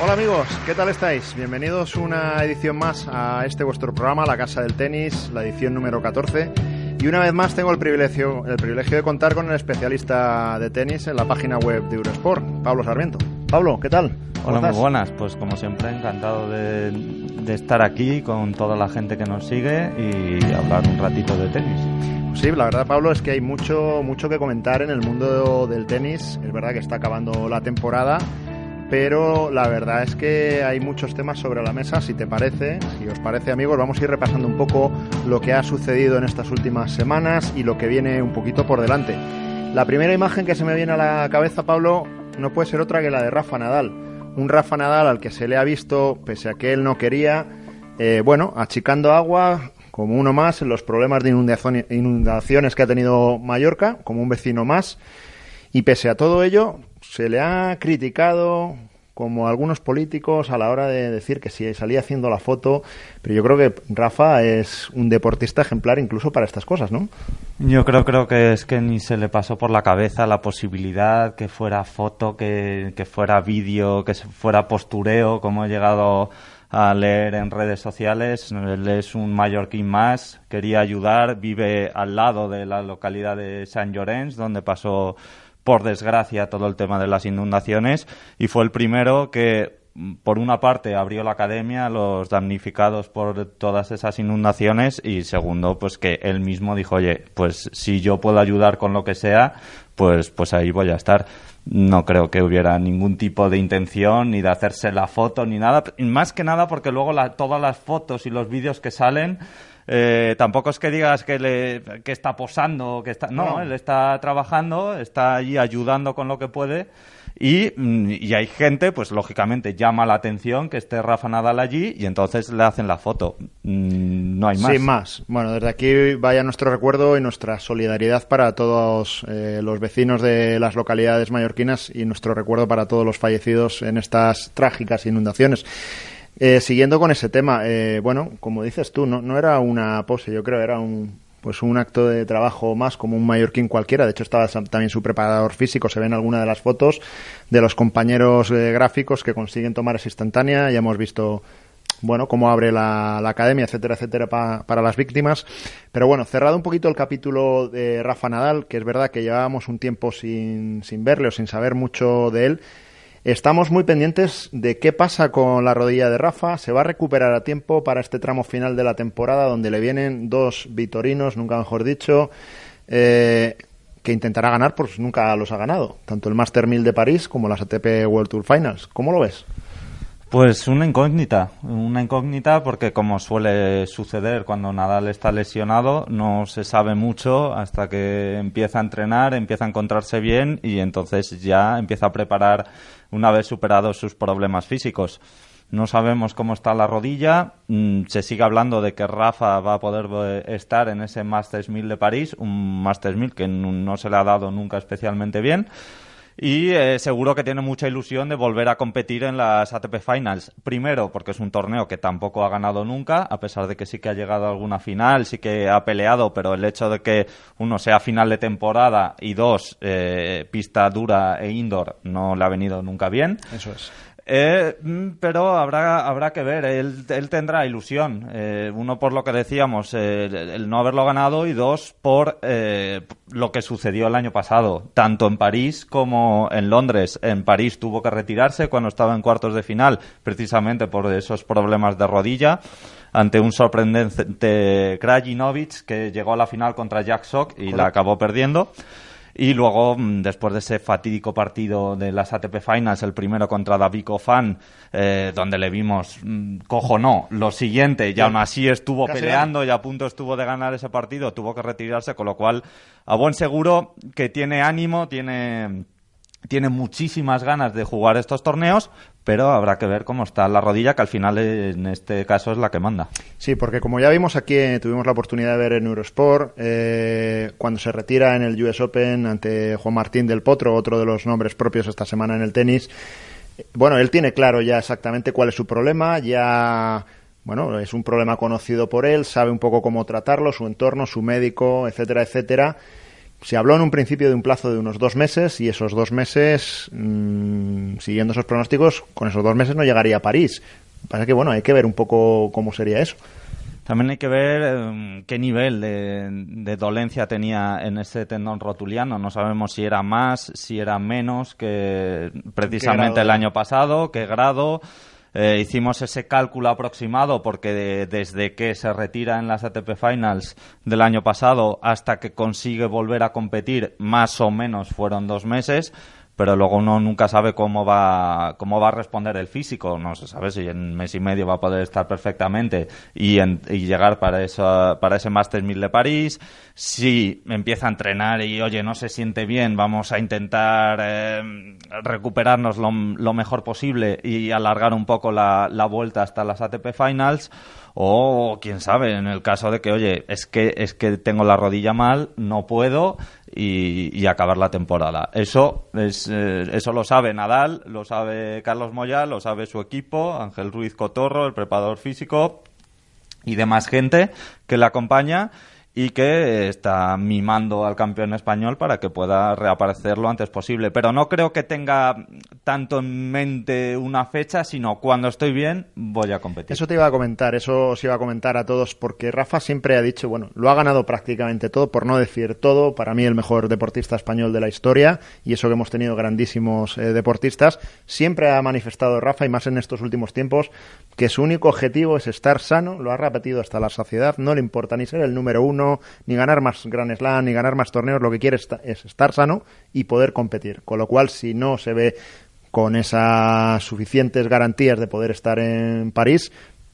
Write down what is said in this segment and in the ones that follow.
Hola amigos, ¿qué tal estáis? Bienvenidos una edición más a este vuestro programa, La Casa del Tenis, la edición número 14. Y una vez más tengo el privilegio, el privilegio de contar con el especialista de tenis en la página web de Eurosport, Pablo Sarmiento. Pablo, ¿qué tal? Hola, muy buenas. Pues como siempre, encantado de, de estar aquí con toda la gente que nos sigue y hablar un ratito de tenis. Sí, la verdad, Pablo, es que hay mucho, mucho que comentar en el mundo del tenis. Es verdad que está acabando la temporada, pero la verdad es que hay muchos temas sobre la mesa. Si te parece, si os parece, amigos, vamos a ir repasando un poco lo que ha sucedido en estas últimas semanas y lo que viene un poquito por delante. La primera imagen que se me viene a la cabeza, Pablo, no puede ser otra que la de Rafa Nadal. Un Rafa Nadal al que se le ha visto, pese a que él no quería, eh, bueno, achicando agua, como uno más en los problemas de inundaciones que ha tenido Mallorca, como un vecino más. Y pese a todo ello, se le ha criticado como algunos políticos a la hora de decir que si salía haciendo la foto, pero yo creo que Rafa es un deportista ejemplar incluso para estas cosas, ¿no? Yo creo, creo que es que ni se le pasó por la cabeza la posibilidad que fuera foto, que, fuera vídeo, que fuera postureo, como he llegado a leer en redes sociales. Él es un mallorquín más, quería ayudar, vive al lado de la localidad de San Llorenç, donde pasó, por desgracia, todo el tema de las inundaciones y fue el primero que por una parte abrió la academia a los damnificados por todas esas inundaciones y segundo pues que él mismo dijo oye pues si yo puedo ayudar con lo que sea pues pues ahí voy a estar no creo que hubiera ningún tipo de intención ni de hacerse la foto ni nada. Más que nada porque luego todas las fotos y los vídeos que salen eh, tampoco es que digas que, le, que está posando, que está, no, él está trabajando, está allí ayudando con lo que puede Mm, y, hay gente, pues lógicamente llama la atención que esté Rafa Nadal allí y entonces le hacen la foto. Mm, no hay más. Sin más. Bueno, desde aquí vaya nuestro recuerdo y nuestra solidaridad para todos eh, los vecinos de las localidades mallorquinas y nuestro recuerdo para todos los fallecidos en estas trágicas inundaciones. Eh, siguiendo con ese tema, eh, bueno, como dices tú, no, no era una pose, yo creo, era un, pues un acto de trabajo más como un mallorquín cualquiera. De hecho, estaba también su preparador físico. Se ven algunas de las fotos de los compañeros eh, gráficos que consiguen tomar esa instantánea. Ya hemos visto, bueno, cómo abre la, academia, etcétera, etcétera, para las víctimas. Pero bueno, cerrado un poquito el capítulo de Rafa Nadal, que es verdad que llevábamos un tiempo sin, sin verle o sin saber mucho de él. Estamos muy pendientes de qué pasa con la rodilla de Rafa. ¿Se va a recuperar a tiempo para este tramo final de la temporada donde le vienen dos vitorinos, nunca mejor dicho, eh, que intentará ganar, pues nunca los ha ganado, tanto el Master 1000 de París como las ATP World Tour Finals. ¿Cómo lo ves? Pues una incógnita, una incógnita porque como suele suceder cuando Nadal está lesionado, no se sabe mucho hasta que empieza a entrenar, empieza a encontrarse bien y entonces ya empieza a preparar una vez superados sus problemas físicos. No sabemos cómo está la rodilla. Mm, se sigue hablando de que Rafa va a poder eh, estar en ese Masters 1000 de París, un Masters 1000 que no se le ha dado nunca especialmente bien y eh, seguro que tiene mucha ilusión de volver a competir en las ATP Finals. Primero, porque es un torneo que tampoco ha ganado nunca, a pesar de que sí que ha llegado a alguna final, sí que ha peleado, pero el hecho de que uno sea final de temporada y dos, eh, pista dura e indoor, no le ha venido nunca bien. Eso es. Eh, mm, pero habrá, habrá que ver, él, él tendrá ilusión. Eh, uno por lo que decíamos, eh, el no haberlo ganado y dos por eh, lo que sucedió el año pasado, tanto en París como en Londres. En París tuvo que retirarse cuando estaba en cuartos de final, precisamente por esos problemas de rodilla ante un sorprendente Krajinovic que llegó a la final contra Jack Sock y la acabó perdiendo. Y luego, mm, después de ese fatídico partido de las ATP Finals, el primero contra David Fan, eh, donde le vimos, mm, cojo no, lo siguiente, y aún así estuvo peleando y a punto estuvo de ganar ese partido, tuvo que retirarse, con lo cual, a buen seguro que tiene ánimo, tiene tiene muchísimas ganas de jugar estos torneos, pero habrá que ver cómo está la rodilla, que al final en este caso es la que manda. Sí, porque como ya vimos aquí, eh, tuvimos la oportunidad de ver en Eurosport, eh, cuando se retira en el US Open ante Juan Martín del Potro, otro de los nombres propios esta semana en el tenis, eh, bueno, él tiene claro ya exactamente cuál es su problema, ya bueno, es un problema conocido por él, sabe un poco cómo tratarlo, su entorno, su médico, etcétera, etcétera se habló en un principio de un plazo de unos dos meses y esos dos meses, mm, siguiendo esos pronósticos, con esos dos meses no llegaría a París. Pasa que, bueno, hay que ver un poco cómo sería eso. También hay que ver em, qué nivel de, dolencia tenía en ese tendón rotuliano. No sabemos si era más, si era menos que precisamente el año pasado, qué grado. Eh, hicimos ese cálculo aproximado porque desde que se retira en las ATP Finals del año pasado hasta que consigue volver a competir, más o menos fueron dos meses pero luego uno nunca sabe cómo va cómo va a responder el físico no se sabe si en mes y medio va a poder estar perfectamente y, llegar para eso para ese Masters 1000 de París. Si empieza a entrenar y oye no se siente bien vamos a intentar eh, recuperarnos lo, mejor posible y alargar un poco la, la vuelta hasta las ATP Finals o quién sabe en el caso de que oye es que es que tengo la rodilla mal no puedo y, acabar la temporada. Eso es eh, eso lo sabe Nadal lo sabe Carlos Moya lo sabe su equipo Ángel Ruiz Cotorro el preparador físico y demás gente que le acompaña y que está mimando al campeón español para que pueda reaparecer lo antes posible. Pero no creo que tenga tanto en mente una fecha, sino cuando estoy bien voy a competir. Eso te iba a comentar, eso os iba a comentar a todos, porque Rafa siempre ha dicho, bueno, lo ha ganado prácticamente todo, por no decir todo, para mí el mejor deportista español de la historia, y eso que hemos tenido grandísimos eh, deportistas, siempre ha manifestado Rafa, y más en estos últimos tiempos, que su único objetivo es estar sano, lo ha repetido hasta la saciedad, no le importa ni ser el número uno, ni ganar más Grand Slam, ni ganar más torneos, lo que quiere es estar sano y poder competir. Con lo cual, si no se ve con esas suficientes garantías de poder estar en París,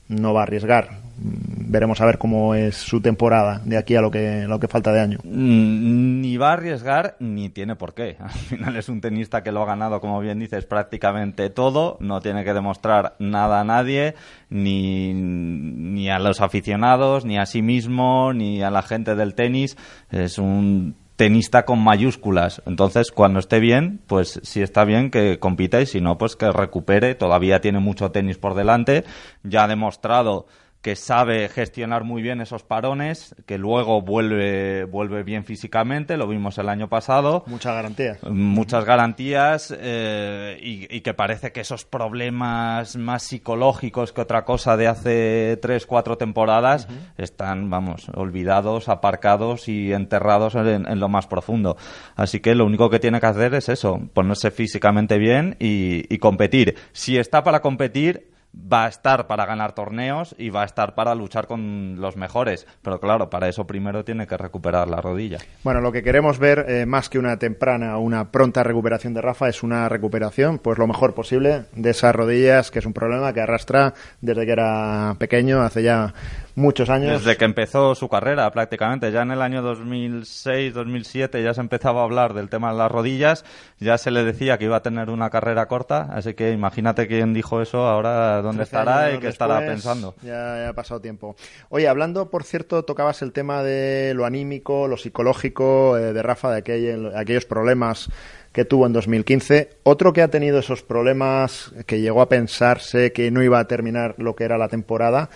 no va a arriesgar. Veremos a ver cómo es su temporada de aquí a lo que, lo que falta de año. Mm, ni va a arriesgar ni tiene por qué. Al final es un tenista que lo ha ganado, como bien dices, prácticamente todo. No tiene que demostrar nada a nadie, ni, ni a los aficionados, ni a sí mismo, ni a la gente del tenis. Es un tenista con mayúsculas. Entonces, cuando esté bien, pues si está bien que compita y si no, pues que recupere. Todavía tiene mucho tenis por delante. Ya ha demostrado que sabe gestionar muy bien esos parones, que luego vuelve, vuelve bien físicamente, lo vimos el año pasado. Muchas garantías. Muchas garantías eh, y, que parece que esos problemas más psicológicos que otra cosa de hace tres, cuatro temporadas están, vamos, olvidados, aparcados y enterrados en, lo más profundo. Así que lo único que tiene que hacer es eso, ponerse físicamente bien y competir. Si está para competir, va a estar para ganar torneos y va a estar para luchar con los mejores. Pero claro, para eso primero tiene que recuperar la rodilla. Bueno, lo que queremos ver, eh, más que una temprana o una pronta recuperación de Rafa, es una recuperación, pues lo mejor posible, de esas rodillas, que es un problema que arrastra desde que era pequeño, hace ya muchos años. Desde que empezó su carrera, prácticamente. Ya en el año 2006, 2007 ya se empezaba a hablar del tema de las rodillas, ya se le decía que iba a tener una carrera corta, así que imagínate quién dijo eso, ahora dónde estará y qué estará pensando. Ya, ha pasado tiempo. Oye, hablando, por cierto, tocabas el tema de lo anímico, lo psicológico eh, de Rafa, de, de aquellos problemas que tuvo en 2015. Otro que ha tenido esos problemas, que llegó a pensarse que no iba a terminar lo que era la temporada,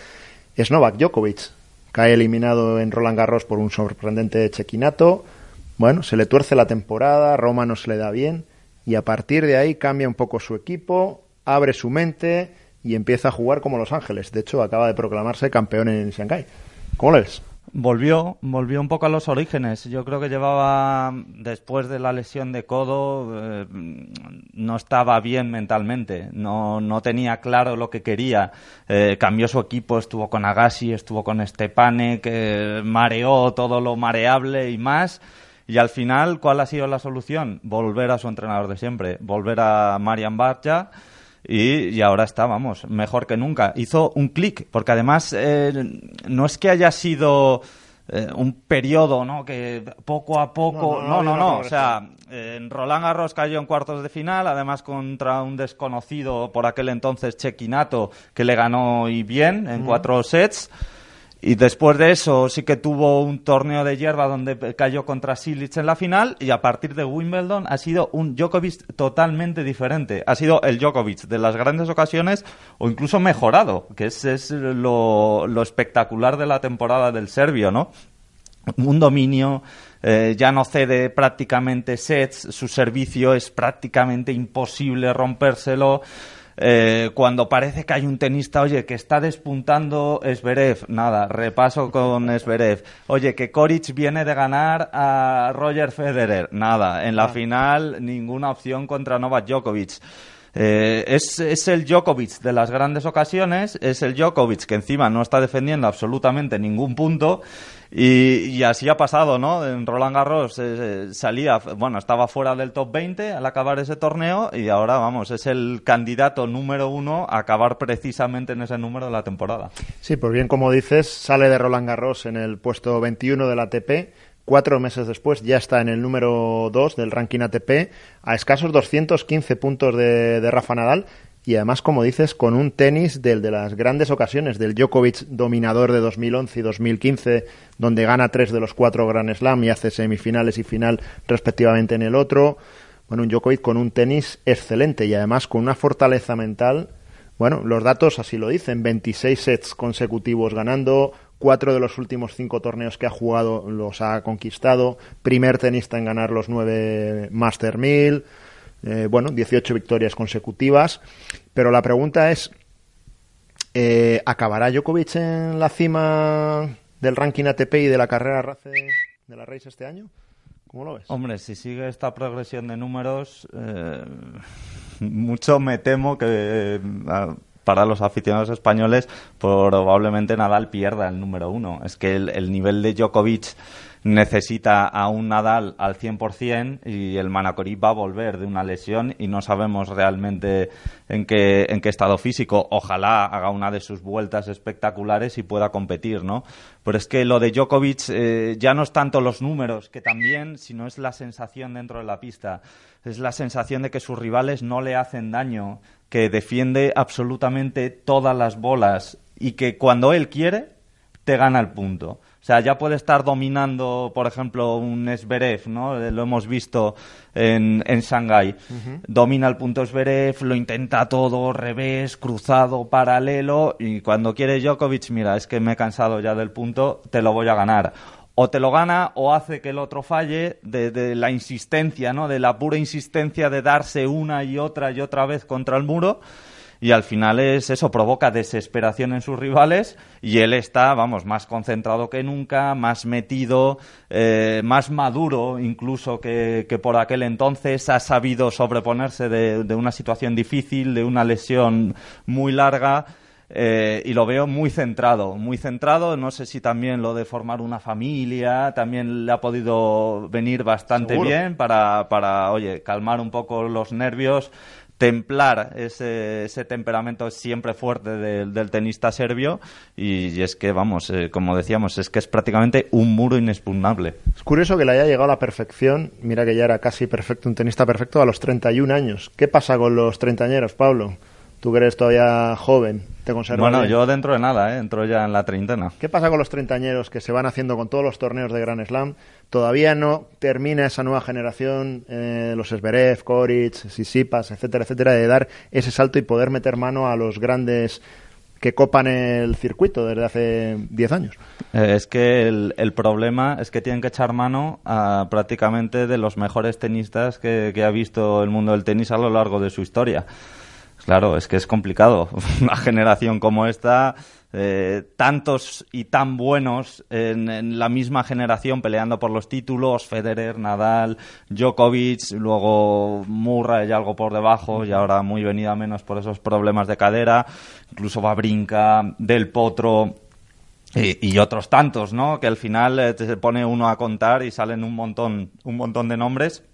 es Novak Djokovic. Cae eliminado en Roland Garros por un sorprendente chequinato. Bueno, se le tuerce la temporada, Roma no se le da bien y a partir de ahí cambia un poco su equipo, abre su mente y empieza a jugar como Los Ángeles. De hecho, acaba de proclamarse campeón en Shanghái. ¿Cómo lo? Volvió, volvió un poco a los orígenes. Yo creo que llevaba, después de la lesión de codo, eh, no estaba bien mentalmente, no, no tenía claro lo que quería. Eh, cambió su equipo, estuvo con Agassi, estuvo con Stepane, que mareó todo lo mareable y más Y al final, ¿cuál ha sido la solución? Volver a su entrenador de siempre, volver a Marian Barcha. Y, ahora está, vamos, mejor que nunca. Hizo un clic, porque además eh, no es que haya sido eh, un periodo, ¿no? Que poco a poco. No, no, no. O sea, en Roland Garros cayó en cuartos de final, además contra un desconocido por aquel entonces Chequinato, que le ganó y bien en cuatro sets. Y después de eso sí que tuvo un torneo de hierba donde cayó contra Silic en la final y a partir de Wimbledon ha sido un Djokovic totalmente diferente. Ha sido el Djokovic de las grandes ocasiones o incluso mejorado, que es, es lo, lo espectacular de la temporada del serbio, ¿no? Un dominio, eh, ya no cede prácticamente sets, su servicio es prácticamente imposible rompérselo. Eh, cuando parece que hay un tenista, oye, que está despuntando Esberev, nada, repaso con Esberev. Oye, que Koric viene de ganar a Roger Federer, nada. En la ah. final, ninguna opción contra Novak Djokovic. Eh, es, es, el Djokovic de las grandes ocasiones, es el Djokovic que encima no está defendiendo absolutamente ningún punto y, así ha pasado, ¿no? En Roland Garros eh, salía, bueno, estaba fuera del top 20 al acabar ese torneo y ahora, vamos, es el candidato número uno a acabar precisamente en ese número de la temporada. Sí, pues bien, como dices, sale de Roland Garros en el puesto 21 del ATP. Cuatro meses después ya está en el número 2 del ranking ATP, a escasos 215 puntos de, de Rafa Nadal y además, como dices, con un tenis del de las grandes ocasiones, del Djokovic dominador de 2011 y 2015, donde gana tres de los cuatro Grand Slam y hace semifinales y final respectivamente en el otro. Bueno, un Djokovic con un tenis excelente y además con una fortaleza mental. Bueno, los datos así lo dicen, 26 sets consecutivos ganando, cuatro de los últimos cinco torneos que ha jugado los ha conquistado, primer tenista en ganar los nueve Master 1000 eh, bueno, 18 victorias consecutivas. Pero la pregunta es, eh, ¿acabará Djokovic en la cima del ranking ATP y de la carrera RACE de la Race este año? ¿Cómo lo ves? Hombre, si sigue esta progresión de números, eh, mucho me temo que para los aficionados españoles probablemente Nadal pierda el número uno. Es que el nivel de Djokovic necesita a un Nadal al 100% y el Manacorí va a volver de una lesión y no sabemos realmente en qué, en qué estado físico. Ojalá haga una de sus vueltas espectaculares y pueda competir, ¿no? Pero es que lo de Djokovic eh, ya no es tanto los números, que también, sino es la sensación dentro de la pista. Es la sensación de que sus rivales no le hacen daño, que defiende absolutamente todas las bolas y que cuando él quiere, te gana el punto. O sea, ya puede estar dominando, por ejemplo, un Esberev, ¿no? Eh, lo hemos visto en, en Shanghái. Domina el punto Esberev, lo intenta todo, revés, cruzado, paralelo, y cuando quiere Djokovic, mira, es que me he cansado ya del punto, te lo voy a ganar o te lo gana o hace que el otro falle de, de, la insistencia, ¿no? De la pura insistencia de darse una y otra y otra vez contra el muro y al final es eso, provoca desesperación en sus rivales y él está, vamos, más concentrado que nunca, más metido, eh, más maduro incluso que, por aquel entonces, ha sabido sobreponerse de, una situación difícil, de una lesión muy larga. Eh, y lo veo muy centrado, muy centrado. No sé si también lo de formar una familia también le ha podido venir bastante bien para, para, oye, calmar un poco los nervios, templar ese, ese temperamento siempre fuerte del tenista serbio y, es que, vamos, eh, como decíamos, es que es prácticamente un muro inexpugnable. Es curioso que le haya llegado a la perfección, mira que ya era casi perfecto, un tenista perfecto a los 31 años. ¿Qué pasa con los treintañeros, Pablo? Tú que eres todavía joven, ¿te conservas Bueno, yo dentro de nada, ¿eh? entro ya en la treintena. ¿Qué pasa con los treintañeros que se van haciendo con todos los torneos de Grand Slam? Todavía no termina esa nueva generación, eh, los Esberev, Koric, Sisipas, etcétera, etcétera, de dar ese salto y poder meter mano a los grandes que copan el circuito desde hace 10 años. Eh, es que el, el, problema es que tienen que echar mano a prácticamente de los mejores tenistas que ha visto el mundo del tenis a lo largo de su historia. Claro, es que es complicado. Una generación como esta, eh, tantos y tan buenos en, la misma generación peleando por los títulos, Federer, Nadal, Djokovic, luego Murray y algo por debajo y ahora muy venida menos por esos problemas de cadera, incluso Babrinka, Del Potro. y, otros tantos, ¿no? Que al final eh, se pone uno a contar y salen un montón, un montón de nombres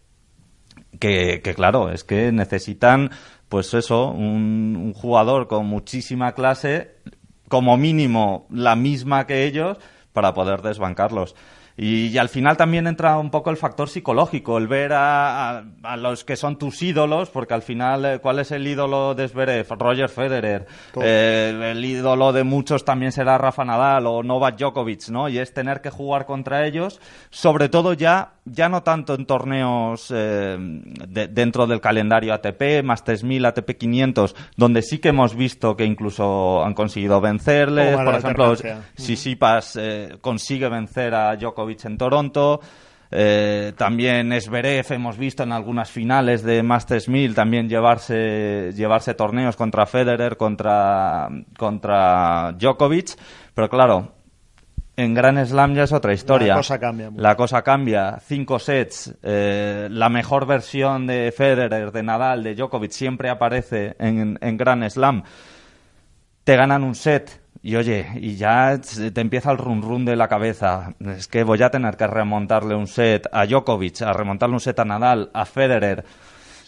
que, claro, es que necesitan, pues eso, un, jugador con muchísima clase, como mínimo la misma que ellos, para poder desbancarlos. Y, al final también entra un poco el factor psicológico, el ver a, los que son tus ídolos, porque al final, eh, ¿cuál es el ídolo de Zverev? Roger Federer. Eh, el ídolo de muchos también será Rafa Nadal o Novak Djokovic, ¿no? Y es tener que jugar contra ellos, sobre todo ya, ya no tanto en torneos eh, dentro del calendario ATP, más 3000, ATP 500, donde sí que hemos visto que incluso han conseguido vencerles. Por ejemplo, si Sipas consigue vencer a Djokovic en Toronto. Eh, también Esberev hemos visto en algunas finales de Masters 1000 también llevarse, llevarse torneos contra Federer, contra, contra Djokovic. Pero claro, en Gran Slam ya es otra historia. La cosa cambia. La cosa cambia. Cinco sets. Eh, la mejor versión de Federer, de Nadal, de Djokovic siempre aparece en, en Gran Slam. Te ganan un set y oye, y ya te empieza el run run de la cabeza. Es que voy a tener que remontarle un set a Djokovic, a remontarle un set a Nadal, a Federer.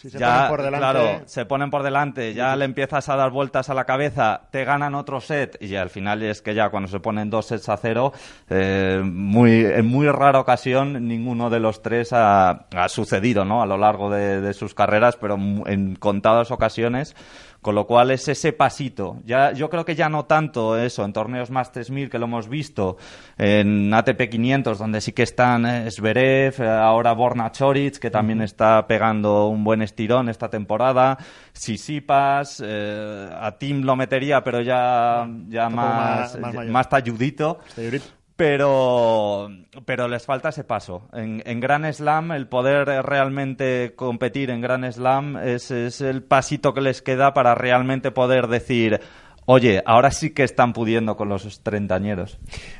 se ya, ponen por delante. Claro, se ponen por delante, ya le empiezas a dar vueltas a la cabeza, te ganan otro set y al final es que ya cuando se ponen dos sets a cero, eh, muy, en muy rara ocasión ninguno de los tres ha, sucedido ¿no? a lo largo de, de sus carreras, pero en contadas ocasiones con lo cual es ese pasito. Ya, yo creo que ya no tanto eso en torneos más 3000 que lo hemos visto en ATP 500 donde sí que están eh, Zverev, eh, ahora Borna Choric que también está pegando un buen estirón esta temporada, Sisipas, eh, a Tim lo metería pero ya, ya más, más, más, talludito pero, pero les falta ese paso. En, Gran Slam, el poder realmente competir en Gran Slam es, el pasito que les queda para realmente poder decir, Oye, ahora sí que están pudiendo con los treintañeros.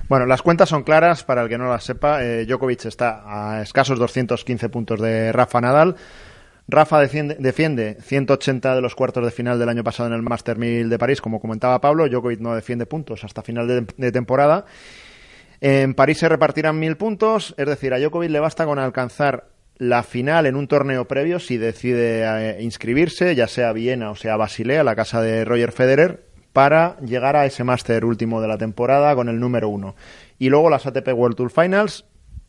Bueno, las cuentas son claras, para el que no las sepa. Eh, Djokovic está a escasos 215 puntos de Rafa Nadal. Rafa defiende, defiende 180 de los cuartos de final del año pasado en el Master 1000 de París, como comentaba Pablo. Djokovic no defiende puntos hasta final de temporada. En París se repartirán mil puntos, es decir, a Djokovic le basta con alcanzar la final en un torneo previo si decide eh, inscribirse, ya sea Viena o sea Basilea, la casa de Roger Federer, para llegar a ese máster último de la temporada con el número uno. Y luego las ATP World Tour Finals,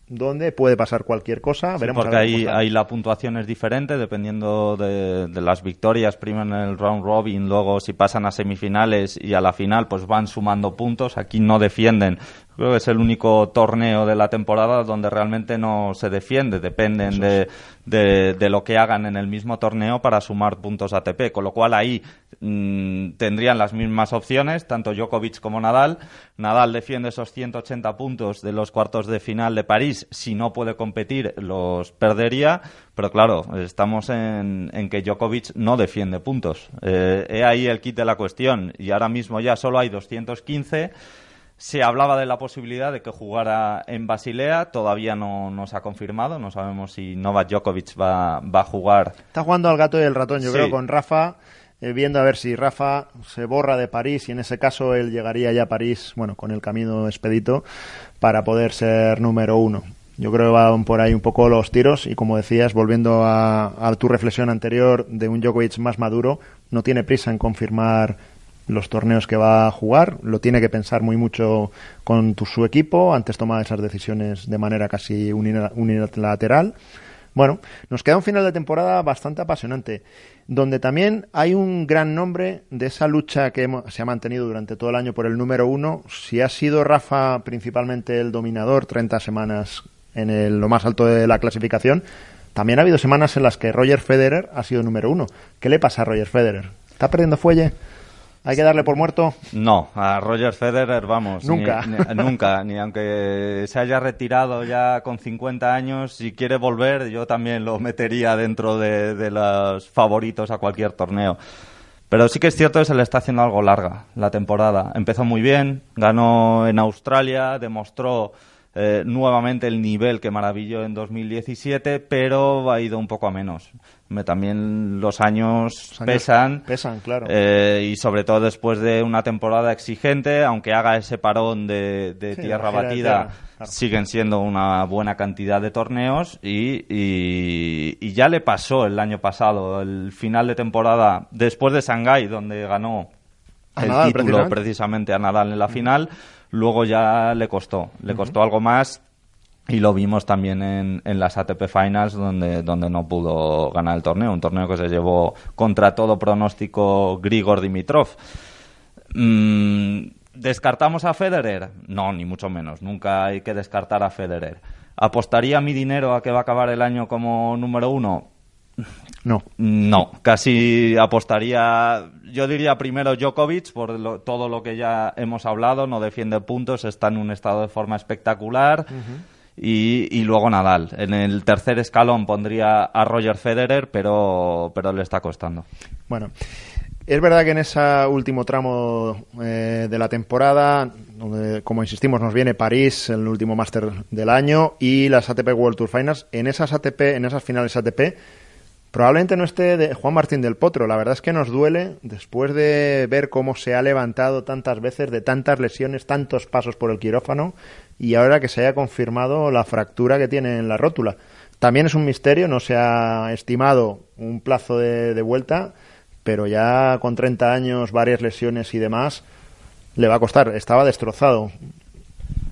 donde puede pasar cualquier cosa. Veremos porque ahí, la puntuación es diferente dependiendo de, las victorias, primero en el round robin, luego si pasan a semifinales y a la final, pues van sumando puntos. Aquí no defienden. Creo que es el único torneo de la temporada donde realmente no se defiende, dependen de, de, lo que hagan en el mismo torneo para sumar puntos ATP, con lo cual ahí mm, tendrían las mismas opciones, tanto Djokovic como Nadal. Nadal defiende esos 180 puntos de los cuartos de final de París, si no puede competir los perdería, pero claro, estamos en, en que Djokovic no defiende puntos. Eh, he ahí el kit de la cuestión. Y ahora mismo ya solo hay 215 se hablaba de la posibilidad de que jugara en Basilea, todavía no, nos se ha confirmado, no sabemos si Novak Djokovic va, va a jugar. Está jugando al gato y el ratón, yo creo, con Rafa, eh, viendo a ver si Rafa se borra de París y en ese caso él llegaría ya a París, bueno, con el camino expedito para poder ser número uno. Yo creo que van por ahí un poco los tiros y como decías, volviendo a, a tu reflexión anterior de un Djokovic más maduro, no tiene prisa en confirmar los torneos que va a jugar, lo tiene que pensar muy mucho con su equipo, antes toma esas decisiones de manera casi unilateral. Bueno, nos queda un final de temporada bastante apasionante, donde también hay un gran nombre de esa lucha que se ha mantenido durante todo el año por el número uno. Si ha sido Rafa principalmente el dominador, 30 semanas en lo más alto de la clasificación, también ha habido semanas en las que Roger Federer ha sido número uno. ¿Qué le pasa a Roger Federer? ¿Está perdiendo fuelle? ¿Hay que darle por muerto? No, a Roger Federer, vamos. Nunca. Ni, nunca, ni aunque se haya retirado ya con 50 años, si quiere volver, yo también lo metería dentro de, los favoritos a cualquier torneo. Pero sí que es cierto que se le está haciendo algo larga la temporada. Empezó muy bien, ganó en Australia, demostró eh, nuevamente el nivel que maravilló en 2017, pero ha ido un poco a menos. También los años, pesan. Pesan, claro. Eh, y sobre todo después de una temporada exigente, aunque haga ese parón de, tierra batida, siguen siendo una buena cantidad de torneos. Y, y, ya le pasó el año pasado, el final de temporada, después de Shanghái, donde ganó el título precisamente? a Nadal en la final. Luego ya le costó, le costó algo más y lo vimos también en, en, las ATP Finals donde, donde no pudo ganar el torneo, un torneo que se llevó contra todo pronóstico Grigor Dimitrov. Mm, ¿Descartamos a Federer? No, ni mucho menos, nunca hay que descartar a Federer. ¿Apostaría mi dinero a que va a acabar el año como número uno? No. No, casi apostaría, yo diría primero Djokovic por todo lo que ya hemos hablado, no defiende puntos, está en un estado de forma espectacular y, luego Nadal. En el tercer escalón pondría a Roger Federer, pero, pero le está costando. Bueno, es verdad que en ese último tramo eh, de la temporada, donde, como insistimos, nos viene París, el último máster del año, y las ATP World Tour Finals, en esas ATP, en esas finales ATP, Probablemente no esté de Juan Martín del Potro. La verdad es que nos duele después de ver cómo se ha levantado tantas veces de tantas lesiones, tantos pasos por el quirófano y ahora que se haya confirmado la fractura que tiene en la rótula. También es un misterio, no se ha estimado un plazo de, de vuelta, pero ya con 30 años, varias lesiones y demás, le va a costar. Estaba destrozado.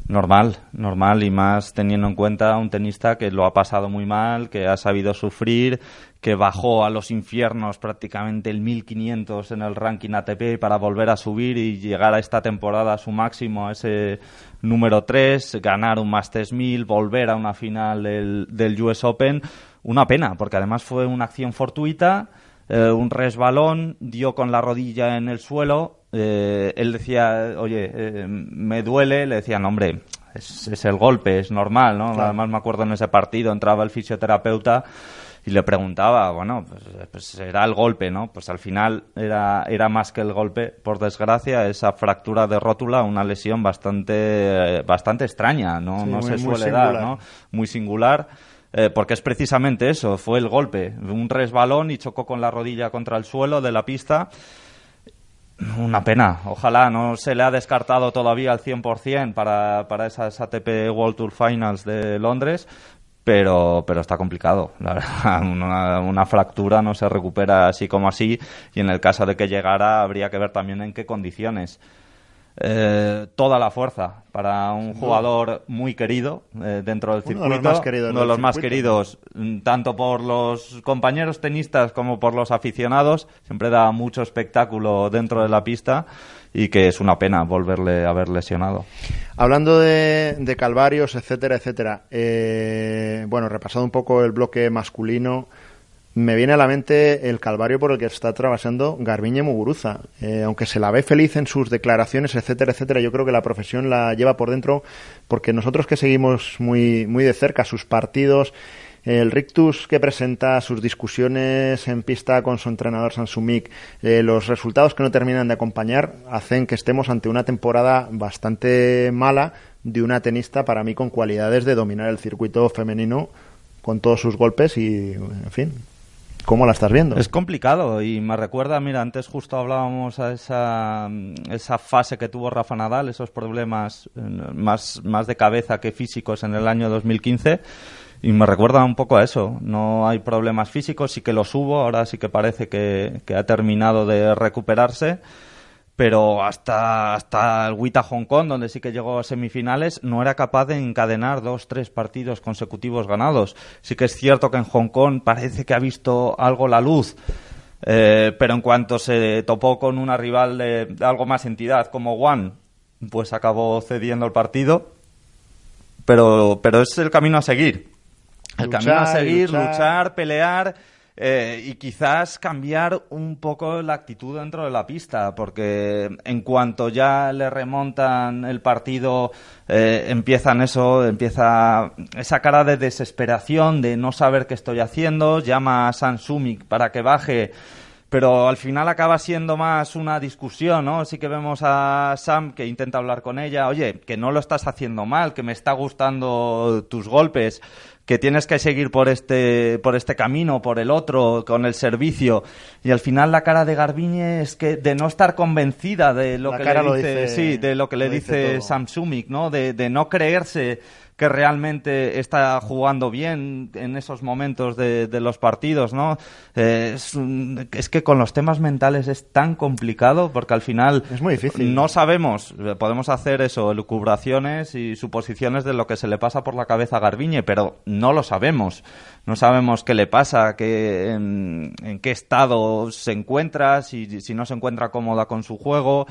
Normal, normal y más teniendo en cuenta un tenista que lo ha pasado muy mal, que ha sabido sufrir, que bajó a los infiernos prácticamente el 1500 en el ranking ATP para volver a subir y llegar a esta temporada a su máximo, a ese número 3, ganar un Masters 1000, volver a una final del, del US Open. Una pena, porque además fue una acción fortuita, eh, un resbalón, dio con la rodilla en el suelo eh, él decía, oye, eh, me duele, le decían, hombre, es, el golpe, es normal, ¿no? Además me acuerdo en ese partido, entraba el fisioterapeuta y le preguntaba, bueno, pues, pues, era el golpe, ¿no? Pues al final era, era más que el golpe, por desgracia, esa fractura de rótula, una lesión bastante, bastante extraña, ¿no? no se suele dar, ¿no? Muy singular. Eh, porque es precisamente eso, fue el golpe, un resbalón y chocó con la rodilla contra el suelo de la pista una pena. Ojalá no se le ha descartado todavía al 100% para, para esas ATP World Tour Finals de Londres, pero, pero está complicado. La verdad, una, una, fractura no se recupera así como así y en el caso de que llegara habría que ver también en qué condiciones. Eh, toda la fuerza para un jugador muy querido eh, dentro del circuito. Uno de los más queridos, uno de los más queridos mm, tanto por los compañeros tenistas como por los aficionados. Siempre da mucho espectáculo dentro de la pista y que es una pena volverle a haber lesionado. Hablando de, de calvarios, etcétera, etcétera. Eh, bueno, repasado un poco el bloque masculino me viene a la mente el calvario por el que está atravesando Garbiñe Muguruza. Eh, aunque se la ve feliz en sus declaraciones, etcétera, etcétera, yo creo que la profesión la lleva por dentro porque nosotros que seguimos muy, muy de cerca sus partidos, el rictus que presenta, sus discusiones en pista con su entrenador Sansumik, eh, los resultados que no terminan de acompañar, hacen que estemos ante una temporada bastante mala de una tenista para mí con cualidades de dominar el circuito femenino con todos sus golpes y, en fin, ¿Cómo la estás viendo? Es complicado y me recuerda, mira, antes justo hablábamos a esa, esa fase que tuvo Rafa Nadal, esos problemas eh, más, más de cabeza que físicos en el año 2015 y me recuerda un poco a eso. No hay problemas físicos, sí que los hubo, ahora sí que parece que, que ha terminado de recuperarse pero hasta, hasta el Wita Hong Kong, donde sí que llegó a semifinales, no era capaz de encadenar dos, tres partidos consecutivos ganados. Sí que es cierto que en Hong Kong parece que ha visto algo la luz, eh, pero en cuanto se topó con una rival de, algo más entidad como One, pues acabó cediendo el partido. Pero, pero es el camino a seguir. El camino a seguir, luchar pelear eh, y quizás cambiar un poco la actitud dentro de la pista, porque en cuanto ya le remontan el partido, eh, empiezan eso, empieza esa cara de desesperación, de no saber qué estoy haciendo, llama a Sansumi para que baje pero al final acaba siendo más una discusión, ¿no? Sí que vemos a Sam que intenta hablar con ella, oye, que no lo estás haciendo mal, que me está gustando tus golpes, que tienes que seguir por este, por este camino, por el otro, con el servicio. Y al final la cara de Garbiñe es que de no estar convencida de lo que le dice, sí, de lo que le dice, Sumik, ¿no? De, de no creerse que realmente está jugando bien en esos momentos de, los partidos, ¿no? Eh, es, que con los temas mentales es tan complicado porque al final es muy difícil. No sabemos, podemos hacer eso, elucubraciones y suposiciones de lo que se le pasa por la cabeza a Garbiñe, pero no lo sabemos. No sabemos qué le pasa, qué, en, qué estado se encuentra, si, si no se encuentra cómoda con su juego.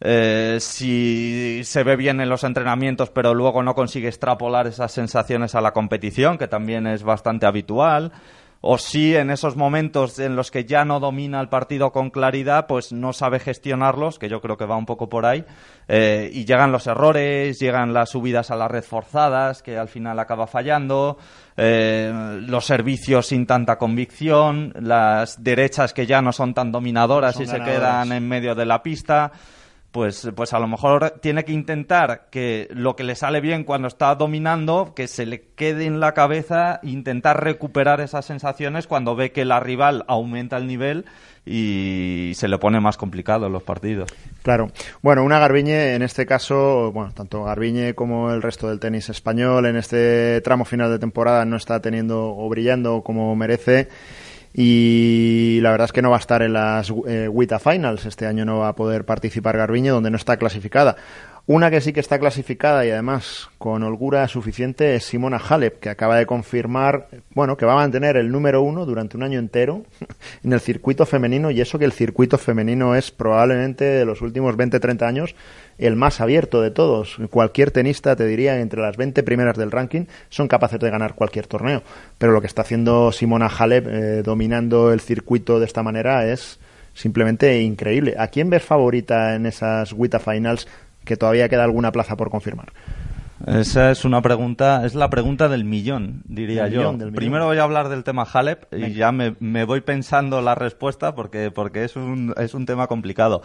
Eh, si se ve bien en los entrenamientos pero luego no consigue extrapolar esas sensaciones a la competición, que también es bastante habitual, o si en esos momentos en los que ya no domina el partido con claridad, pues no sabe gestionarlos, que yo creo que va un poco por ahí, eh, y llegan los errores, llegan las subidas a la red forzadas, que al final acaba fallando, eh, los servicios sin tanta convicción, las derechas que ya no son tan dominadoras y se quedan en medio de la pista pues, pues a lo mejor tiene que intentar que lo que le sale bien cuando está dominando, que se le quede en la cabeza, intentar recuperar esas sensaciones cuando ve que la rival aumenta el nivel y se le pone más complicado los partidos. Claro. Bueno, una Garbiñe, en este caso, bueno, tanto Garbiñe como el resto del tenis español en este tramo final de temporada no está teniendo o brillando como merece y la verdad es que no va a estar en las eh, WITA Finals. Este año no va a poder participar Garbiñe, donde no está clasificada. Una que sí que está clasificada y además con holgura suficiente es Simona Halep, que acaba de confirmar, bueno, que va a mantener el número uno durante un año entero en el circuito femenino y eso que el circuito femenino es probablemente de los últimos 20-30 años el más abierto de todos. Cualquier tenista, te diría, entre las 20 primeras del ranking son capaces de ganar cualquier torneo. Pero lo que está haciendo Simona Halep eh, dominando el circuito de esta manera es simplemente increíble. ¿A quién ves favorita en esas WTA Finals que todavía queda alguna plaza por confirmar? Esa es una pregunta, es la pregunta del millón, diría yo. Primero voy a hablar del tema Halep y ya me, voy pensando la respuesta porque, porque es, un, es un tema complicado.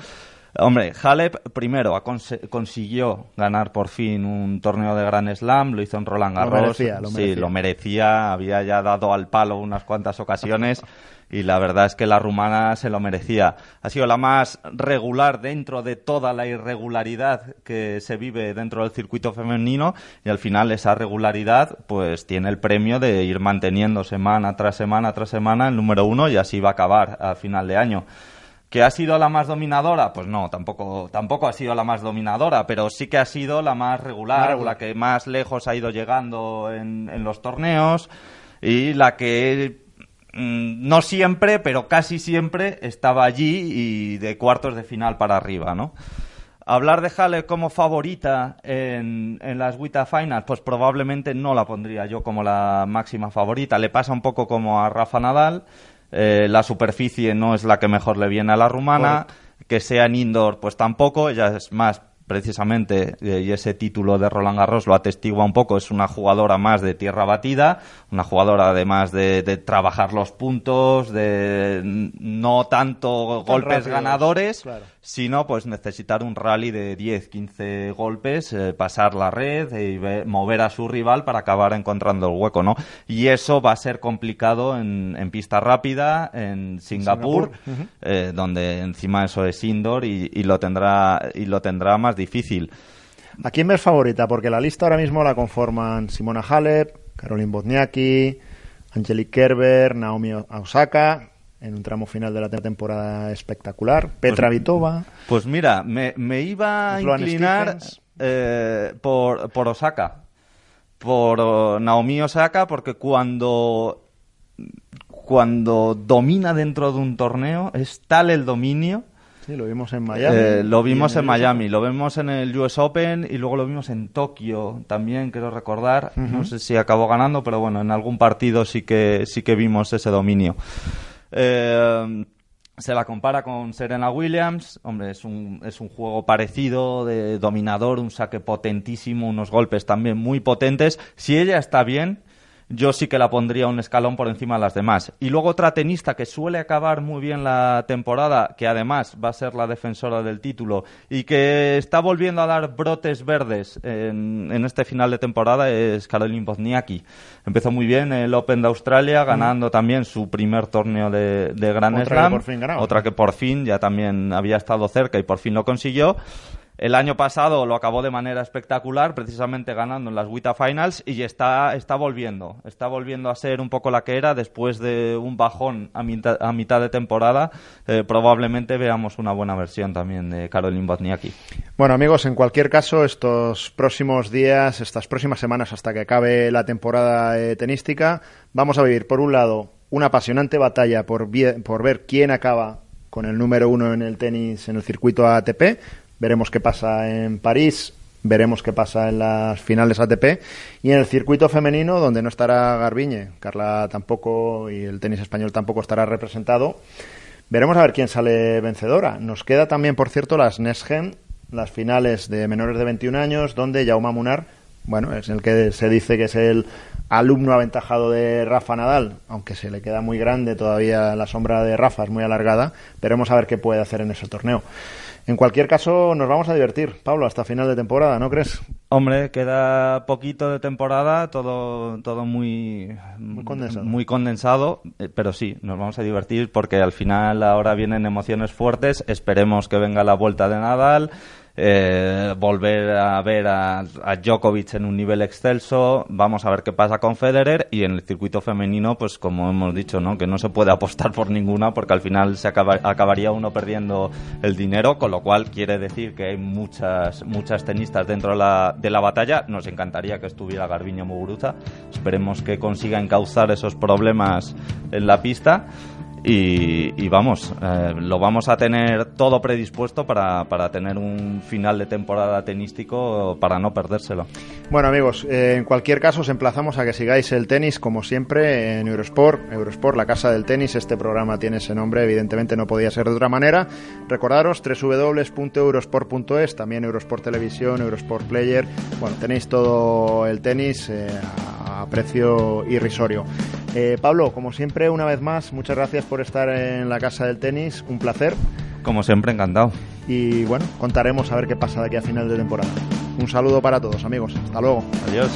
Hombre, Halep primero consiguió ganar por fin un torneo de Gran Slam, lo hizo en Roland Garros. Sí, lo merecía, había ya dado al palo unas cuantas ocasiones y la verdad es que la rumana se lo merecía. Ha sido la más regular dentro de toda la irregularidad que se vive dentro del circuito femenino y al final esa regularidad pues tiene el premio de ir manteniendo semana tras semana tras semana el número uno y así va a acabar al final de año. ¿Que ha sido la más dominadora? Pues no, tampoco, tampoco ha sido la más dominadora, pero sí que ha sido la más regular, la que más lejos ha ido llegando en, en los torneos y la que mm, no siempre, pero casi siempre estaba allí y de cuartos de final para arriba, ¿no? Hablar de Halle como favorita en, en las WTA Finals, pues probablemente no la pondría yo como la máxima favorita. Le pasa un poco como a Rafa Nadal. Eh, la superficie no es la que mejor le viene a la rumana, que sea en indoor pues tampoco, ella es más precisamente, eh, y ese título de Roland Garros lo atestigua un poco, es una jugadora más de tierra batida, una jugadora además de, trabajar los puntos, de no tanto golpes ganadores, sino pues necesitar un rally de 10, 15 golpes, eh, pasar la red y mover a su rival para acabar encontrando el hueco, ¿no? Y eso va a ser complicado en, pista rápida, en Singapur, eh, donde encima eso es indoor y, y, lo tendrá y lo tendrá más difícil. ¿A quién ves favorita? Porque la lista ahora mismo la conforman Simona Halep, Caroline Bozniacki, Angelique Kerber, Naomi Osaka, en un tramo final de la temporada espectacular. Petra pues, Vitova. Pues mira, me, iba a inclinar eh, por, por Osaka. Por Naomi Osaka, porque cuando, cuando domina dentro de un torneo, es tal el dominio. Sí, lo vimos en Miami. Eh, lo vimos en, Miami, lo vemos en el US Open y luego lo vimos en Tokio también, quiero recordar. No sé si acabó ganando, pero bueno, en algún partido sí que, sí que vimos ese dominio. Eh, se la compara con Serena Williams. Hombre, es un, es un juego parecido, de dominador, un saque potentísimo, unos golpes también muy potentes. Si ella está bien, yo sí que la pondría un escalón por encima de las demás. Y luego otra tenista que suele acabar muy bien la temporada, que además va a ser la defensora del título y que está volviendo a dar brotes verdes en, este final de temporada es Caroline Wozniacki. Empezó muy bien el Open de Australia, ganando también su primer torneo de, de Grand Slam. otra que por fin ya también había estado cerca y por fin lo consiguió. El año pasado lo acabó de manera espectacular, precisamente ganando en las WTA Finals y está, está volviendo. Está volviendo a ser un poco la que era después de un bajón a mitad, a mitad de temporada. Eh, probablemente veamos una buena versión también de Caroline Wozniacki. Bueno, amigos, en cualquier caso, estos próximos días, estas próximas semanas hasta que acabe la temporada eh, tenística, vamos a vivir, por un lado, una apasionante batalla por, por ver quién acaba con el número uno en el tenis en el circuito ATP Veremos qué pasa en París, veremos qué pasa en las finales ATP y en el circuito femenino donde no estará Garbiñe, Carla tampoco y el tenis español tampoco estará representado. Veremos a ver quién sale vencedora. Nos queda también, por cierto, las Nesgen, las finales de menores de 21 años, donde Jaume Munar, bueno, es el que se dice que es el alumno aventajado de Rafa Nadal, aunque se le queda muy grande todavía la sombra de Rafa, es muy alargada. Veremos a ver qué puede hacer en ese torneo. En cualquier caso, nos vamos a divertir, Pablo, hasta final de temporada, ¿no crees? Hombre, queda poquito de temporada, todo, todo muy, muy condensado. muy condensado, eh, pero sí, nos vamos a divertir porque al final ahora vienen emociones fuertes. Esperemos que venga la vuelta de Nadal eh, volver a ver a, Djokovic en un nivel excelso, vamos a ver qué pasa con Federer y en el circuito femenino, pues como hemos dicho, ¿no? que no se puede apostar por ninguna porque al final se acabaría uno perdiendo el dinero, con lo cual quiere decir que hay muchas muchas tenistas dentro de la, de la batalla. Nos encantaría que estuviera Garbiño Muguruza, esperemos que consiga encauzar esos problemas en la pista. Y, vamos, eh, lo vamos a tener todo predispuesto para, para, tener un final de temporada tenístico para no perdérselo. Bueno amigos, eh, en cualquier caso os emplazamos a que sigáis el tenis como siempre en Eurosport, Eurosport, la casa del tenis, este programa tiene ese nombre, evidentemente no podía ser de otra manera. Recordaros www.eurosport.es, también Eurosport Televisión, Eurosport Player, bueno, tenéis todo el tenis eh, a precio irrisorio. Pablo, como siempre, una vez más, muchas gracias por estar en la Casa del Tenis, un placer. Como siempre, encantado. Y bueno, contaremos a ver qué pasa de aquí a final de temporada. Un saludo para todos, amigos. Hasta luego. Adiós.